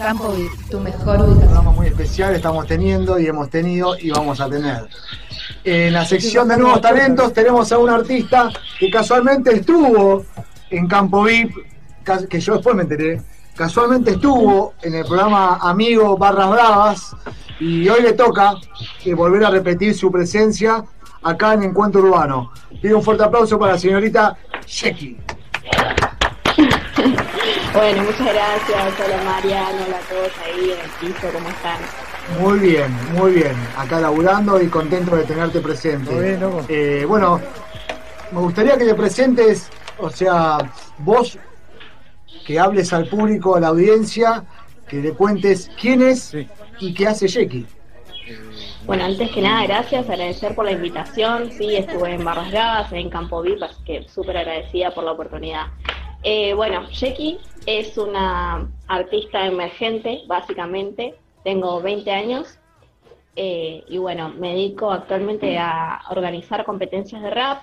Campo VIP, tu mejor ubicación. Un programa muy especial estamos teniendo y hemos tenido y vamos a tener. En la sección de nuevos talentos tenemos a un artista que casualmente estuvo en Campo VIP, que yo después me enteré, casualmente estuvo en el programa Amigo Barras Bravas y hoy le toca eh, volver a repetir su presencia acá en Encuentro Urbano. Pido un fuerte aplauso para la señorita Sheki. Bueno, muchas gracias. Hola Mariano, hola a todos ahí en el piso, ¿cómo están? Muy bien, muy bien. Acá laburando y contento de tenerte presente. Muy bien, eh, bueno, me gustaría que te presentes, o sea, vos que hables al público, a la audiencia, que le cuentes quién es y qué hace Jackie. Bueno, antes que nada, gracias, agradecer por la invitación. Sí, estuve en Barras Bravas, en Campo VIP, así que súper agradecida por la oportunidad. Eh, bueno, Jackie es una artista emergente, básicamente. Tengo 20 años eh, y bueno, me dedico actualmente a organizar competencias de rap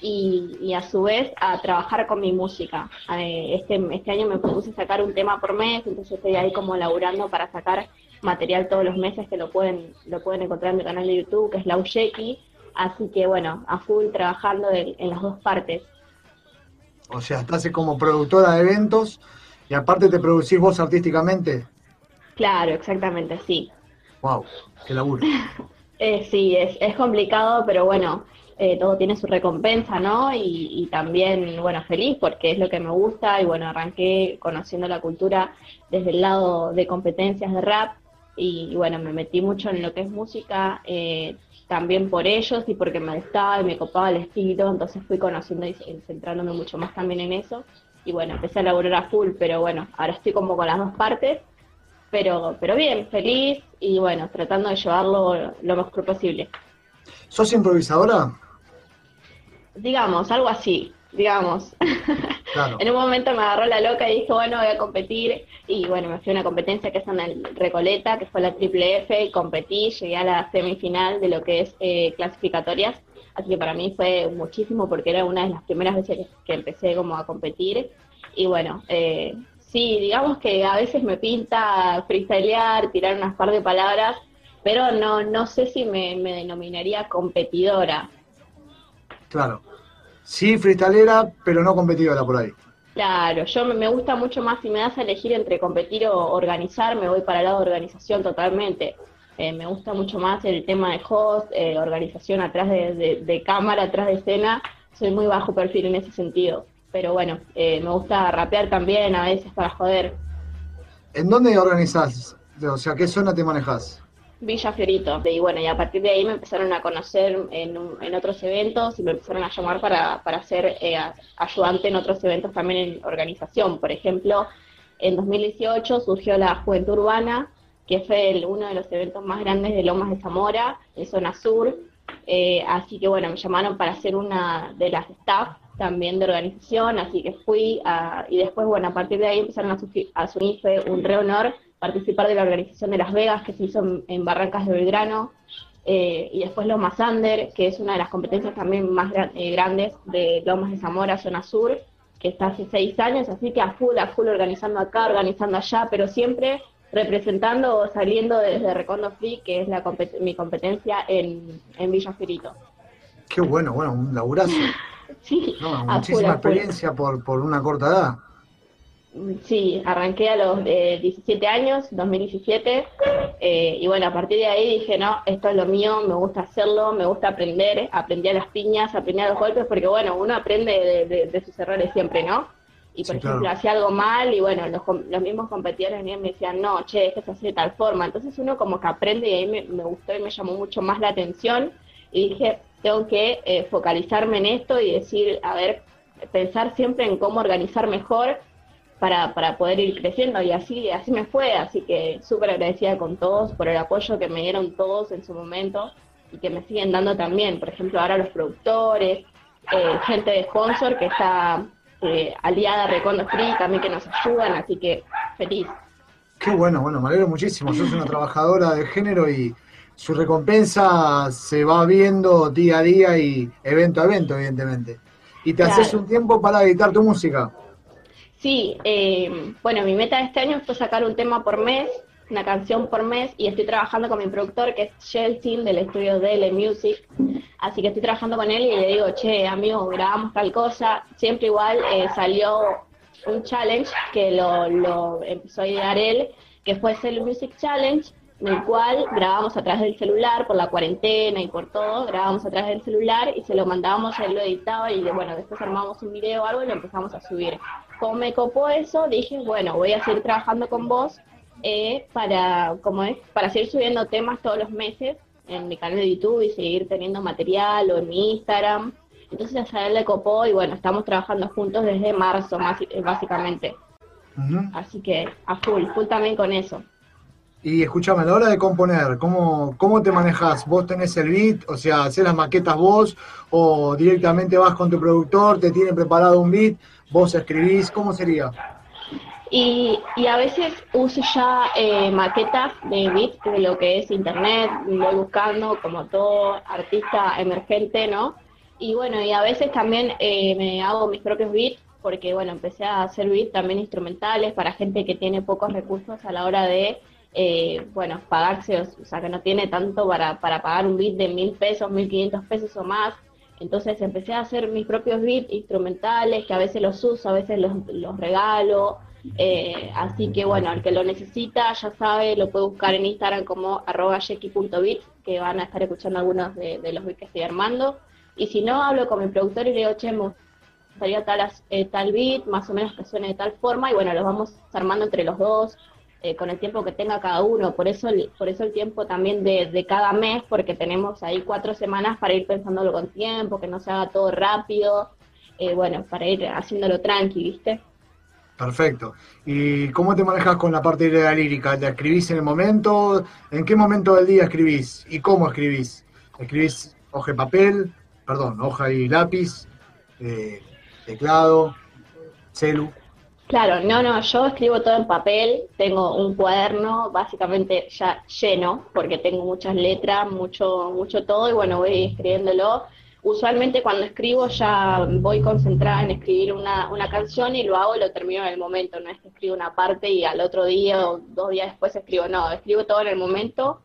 y, a su vez a trabajar con mi música. Eh, este, este año me propuse sacar un tema por mes, entonces estoy ahí como laburando para sacar material todos los meses que lo pueden, lo pueden encontrar en mi canal de YouTube, que es Lau Sheki. Así que bueno, a full trabajando en las dos partes. O sea, estás como productora de eventos y aparte te producís vos artísticamente. Claro, exactamente, sí. Wow, qué laburo. eh, sí, es, es complicado, pero bueno, eh, todo tiene su recompensa, ¿no? Y, y, también, bueno, feliz porque es lo que me gusta y bueno, arranqué conociendo la cultura desde el lado de competencias de rap y, bueno, me metí mucho en lo que es música, eh, también por ellos y porque me gustaba y me copaba el estilo, entonces fui conociendo y centrándome mucho más también en eso. Y bueno, empecé a laburar a full, pero bueno, ahora estoy como con las dos partes, pero, pero bien, feliz y bueno, tratando de llevarlo lo mejor posible. ¿Sos improvisadora? Digamos, algo así digamos. en un momento me agarró la loca y dije, bueno, voy a competir. Y bueno, me fui a una competencia que es en el Recoleta, que fue la Triple F, y competí, llegué a la semifinal de lo que es eh, clasificatorias. Así que para mí fue muchísimo porque era una de las primeras veces que, empecé como a competir. Y bueno, eh, sí, digamos que a veces me pinta freestylear, tirar unas par de palabras, pero no, no sé si me, me denominaría competidora. Claro. Sí, freestalera, pero no competidora por ahí. Claro, yo me gusta mucho más, si me das a elegir entre competir o organizar, me voy para el lado de organización totalmente. Eh, me gusta mucho más el tema de host, eh, organización atrás de, cámara, atrás de escena. Soy muy bajo perfil en ese sentido. Pero bueno, eh, me gusta rapear también a veces para joder. ¿En dónde organizas? O sea, ¿qué zona te manejas? Villa Fiorito. Y bueno, y a partir de ahí me empezaron a conocer en, en otros eventos y me empezaron a llamar para, para ser eh, ayudante en otros eventos también en organización. Por ejemplo, en 2018 surgió la Juventud Urbana, que fue uno de los eventos más grandes de Lomas de Zamora, en zona sur. Eh, así que bueno, me llamaron para ser una de las staff también de organización, así que fui y después, bueno, a partir de ahí empezaron a, a fue un re honor participar de la organización de Las Vegas, que se hizo en, Barrancas de Belgrano, eh, y después Lomas Under, que es una de las competencias también más eh, grandes de Lomas de Zamora, zona sur, que está hace seis años, así que a full, a full organizando acá, organizando allá, pero siempre representando o saliendo desde Recondo Free, que es la mi competencia en, en Villa Firito. Qué bueno, bueno, un laburazo. sí, muchísima experiencia por, por una corta edad. Sí, arranqué a los 17 eh, años, 2017, eh, y bueno, a partir de ahí dije, no, esto es lo mío, me gusta hacerlo, me gusta aprender, aprendí a las piñas, aprendí a los golpes, porque bueno, uno aprende de, sus errores siempre, ¿no? Y por ejemplo, hacía algo mal y bueno, los, mismos competidores me decían, no, che, esto se hace de tal forma. Entonces uno como que aprende y ahí me, gustó y me llamó mucho más la atención y dije, tengo que eh, focalizarme en esto y decir, a ver, pensar siempre en cómo organizar mejor para, para poder ir creciendo y así, así me fue, así que súper agradecida con todos por el apoyo que me dieron todos en su momento y que me siguen dando también, por ejemplo ahora los productores, eh, gente de sponsor que está eh, aliada a Recondo Free también que nos ayudan, así que feliz. Qué bueno, bueno, me alegro muchísimo, sos una trabajadora de género y su recompensa se va viendo día a día y evento a evento, evidentemente. Y te haces un tiempo para editar tu música. Sí, eh, bueno, mi meta de este año fue sacar un tema por mes, una canción por mes, y estoy trabajando con mi productor, que es Shelton, del estudio DL Music. Así que estoy trabajando con él y le digo, che, amigo, grabamos tal cosa. Siempre igual eh, salió un challenge que lo, lo empezó a idear él, que fue el Music Challenge, en el cual grabamos a través del celular por la cuarentena y por todo, grabamos a través del celular y se lo mandábamos, él lo editaba y bueno, después armamos un video o algo y lo empezamos a subir. Como me copó eso, dije, bueno, voy a seguir trabajando con vos eh, para, como es, para seguir subiendo temas todos los meses en mi canal de YouTube y seguir teniendo material o en mi Instagram. Entonces a él le copó y bueno, estamos trabajando juntos desde marzo más, básicamente. Así que a full, full también con eso. Y escúchame, a la hora de componer, ¿cómo, ¿cómo te manejas? ¿Vos tenés el beat? O sea, ¿haces las maquetas vos? ¿O directamente vas con tu productor, te tiene preparado un beat, vos escribís? ¿Cómo sería? Y, y a veces uso ya eh, maquetas de beat de lo que es internet, voy buscando como todo artista emergente, ¿no? Y bueno, y a veces también eh, me hago mis propios beats porque bueno, empecé a hacer beats también instrumentales para gente que tiene pocos recursos a la hora de eh, bueno, pagarse, o sea, que no tiene tanto para, para pagar un beat de mil pesos, mil quinientos pesos o más. Entonces empecé a hacer mis propios beats instrumentales, que a veces los uso, a veces los, los regalo. Eh, así que bueno, el que lo necesita ya sabe, lo puede buscar en Instagram como arroba que van a estar escuchando algunos de, los beats que estoy armando. Y si no, hablo con mi productor y le digo, che, me gustaría tal, eh, tal beat, más o menos que suene de tal forma, y bueno, los vamos armando entre los dos eh, con el tiempo que tenga cada uno. Por eso, por eso el tiempo también de, cada mes, porque tenemos ahí cuatro semanas para ir pensándolo con tiempo, que no se haga todo rápido, eh, bueno, para ir haciéndolo tranqui, ¿viste? Perfecto. ¿Y cómo te manejas con la parte de la lírica? ¿Te escribís en el momento? ¿En qué momento del día escribís? ¿Y cómo escribís? ¿Escribís hoja y papel? Perdón, hoja y lápiz, eh, teclado, celu. Claro, no, no, yo escribo todo en papel, tengo un cuaderno básicamente ya lleno, porque tengo muchas letras, mucho, mucho todo, y bueno, voy escribiéndolo. Usualmente cuando escribo ya voy concentrada en escribir una, una canción y lo hago y lo termino en el momento, no es que escribo una parte y al otro día o dos días después escribo, no, escribo todo en el momento,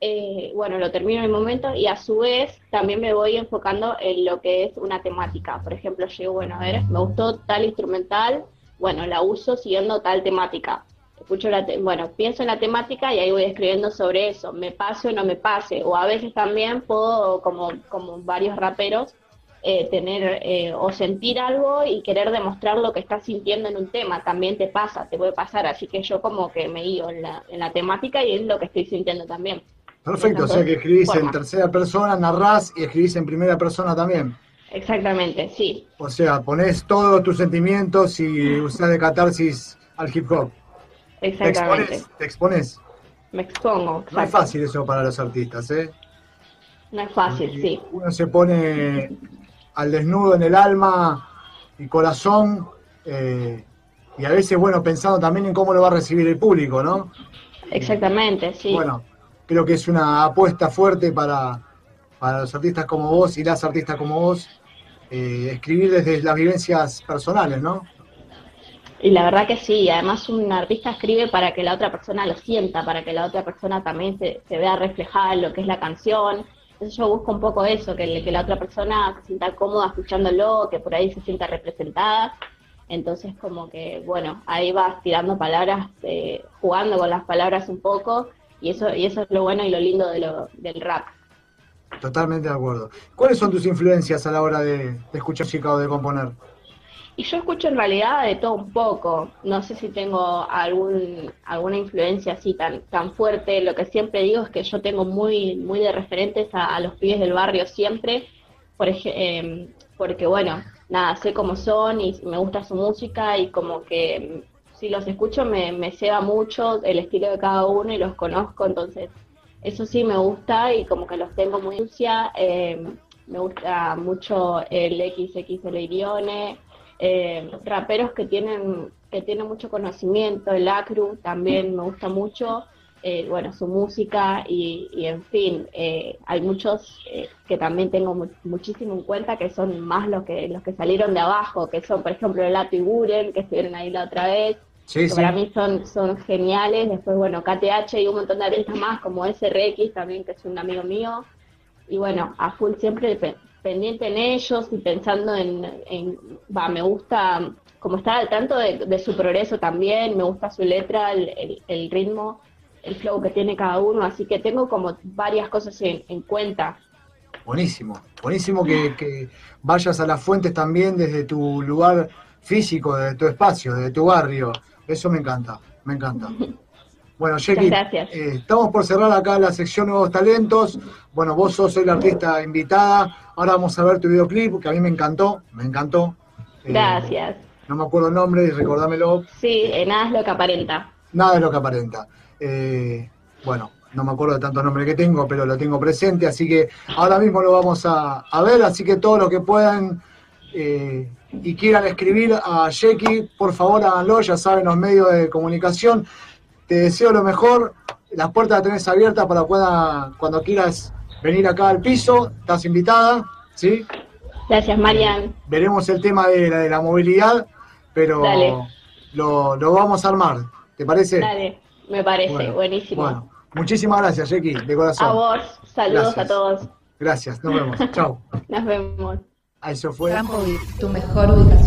eh, bueno, lo termino en el momento y a su vez también me voy enfocando en lo que es una temática. Por ejemplo, llego, bueno, a ver, me gustó tal instrumental, bueno, la uso siguiendo tal temática. Escucho la bueno, pienso en la temática y ahí voy escribiendo sobre eso, me pase o no me pase, o a veces también puedo, como, como varios raperos, eh, tener eh, o sentir algo y querer demostrar lo que estás sintiendo en un tema, también te pasa, te puede pasar, así que yo como que me guío en la, en la temática y es lo que estoy sintiendo también. Perfecto, o sea que escribís en tercera persona, narrás y escribís en primera persona también. Exactamente, sí. O sea, pones todos tus sentimientos y usas de catarsis al hip hop. Exactamente. Te expones. Me expongo. No es fácil eso para los artistas, ¿eh? No es fácil, sí. Uno se pone al desnudo en el alma y corazón eh, y a veces, bueno, pensando también en cómo lo va a recibir el público, ¿no? Exactamente, sí. Bueno, creo que es una apuesta fuerte para, para los artistas como vos y las artistas como vos eh, escribir desde las vivencias personales, ¿no? Y la verdad que sí, además un artista escribe para que la otra persona lo sienta, para que la otra persona también se, vea reflejada en lo que es la canción. Entonces yo busco un poco eso, que, que la otra persona se sienta cómoda escuchándolo, que por ahí se sienta representada. Entonces como que, bueno, ahí vas tirando palabras, eh, jugando con las palabras un poco, y eso, y eso es lo bueno y lo lindo de lo, del rap. Totalmente de acuerdo. ¿Cuáles son tus influencias a la hora de, escuchar música o de componer? Y yo escucho en realidad de todo un poco. No sé si tengo algún, alguna influencia así tan, tan fuerte. Lo que siempre digo es que yo tengo muy, muy de referentes a, los pibes del barrio siempre. Por eh, porque bueno, nada, sé cómo son y me gusta su música y como que si los escucho me, me ceba mucho el estilo de cada uno y los conozco, entonces eso sí me gusta y como que los tengo muy sucia. Eh, me gusta mucho el XXL Irione, eh, raperos que tienen que tienen mucho conocimiento, el Acru también me gusta mucho. eh, bueno, su música y, en fin, eh, hay muchos que también tengo muchísimo en cuenta que son más los que los que salieron de abajo, que son, por ejemplo, el Lato y Buren, que estuvieron ahí la otra vez, que para mí son, son geniales, después, bueno, KTH y un montón de artistas más, como SRX también, que es un amigo mío, y bueno, a full siempre pendiente en ellos y pensando en, va, me gusta, como estar al tanto de, su progreso también, me gusta su letra, el, el ritmo, el flow que tiene cada uno, así que tengo como varias cosas en, cuenta. Buenísimo, buenísimo que, vayas a las fuentes también desde tu lugar físico, desde tu espacio, desde tu barrio. Eso me encanta, me encanta. Bueno, Jackie, eh, estamos por cerrar acá la sección Nuevos Talentos. Bueno, vos sos la artista invitada. Ahora vamos a ver tu videoclip, que a mí me encantó, me encantó. Eh, Gracias. no me acuerdo el nombre recordámelo. Sí, en nada es lo que aparenta. Nada es lo que aparenta. Eh, bueno, no me acuerdo de tantos nombres que tengo, pero lo tengo presente, así que ahora mismo lo vamos a, ver, así que todos los que puedan eh, y quieran escribir a Jackie, por favor háganlo, ya saben los medios de comunicación. Te deseo lo mejor, las puertas las tenés abiertas para pueda, cuando quieras venir acá al piso, estás invitada, ¿sí? Gracias, Marian. veremos el tema de la, de la movilidad, pero lo, lo vamos a armar, ¿te parece? Dale. Me parece, buenísimo. Bueno, muchísimas gracias, Jackie, de corazón. A vos, saludos a todos. Gracias, nos vemos. Chao. Nos vemos. Eso fue. tu mejor ubicación.